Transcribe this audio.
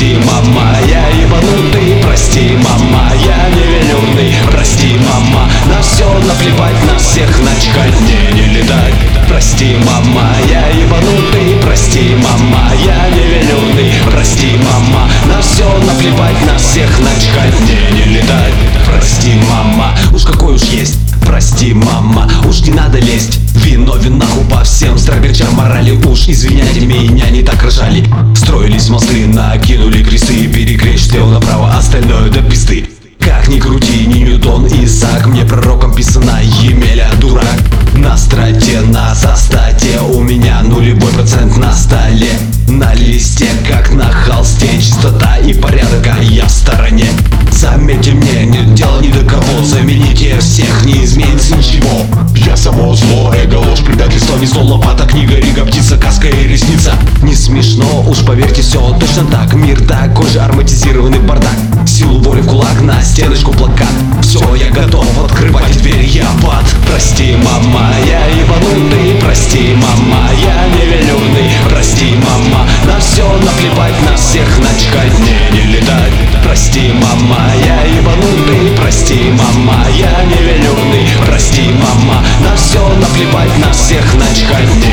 Прости, мама, я ебанутый. Прости, мама, я невиновный Прости, мама, на все наплевать На всех начхать, мне не летать. Прости, мама, я ебанутый. Прости, мама, я невиновный Прости, мама, на все наплевать На всех начхать, мне не летать. Прости, мама, уж какой уж есть. Прости, мама, уж не надо лезть. Виновен нахуй по всем строберчам морали Уж извиняйте меня, не так ржали. Строились мосты, накинули остальное до пизды. Как ни крути, ни Ньютон, Исаак Мне пророком писана Емеля, дурак. На страте, на состате У меня нулевой процент на столе. На листе, как на холсте Чистота и порядок, а я в стороне. Заметьте мне, нет дела ни до кого. Замените всех, не изменится ничего. Я само зло, эго, ложь, предательство Не зло, лопата, книга, рига, птица, каска и ресница смешно, уж поверьте, все точно так. Мир такой же ароматизированный бардак. Силу воли в кулак, на стеночку плакат. Все, я готов открывать дверь, я под Прости, мама, я ебанутый Прости, мама, я невелюрный Прости, мама, на все наплевать На всех начкать, мне не летать Прости, мама, я ебанутый Прости, мама, я невелюрный Прости, мама, на все наплевать На всех начкать, не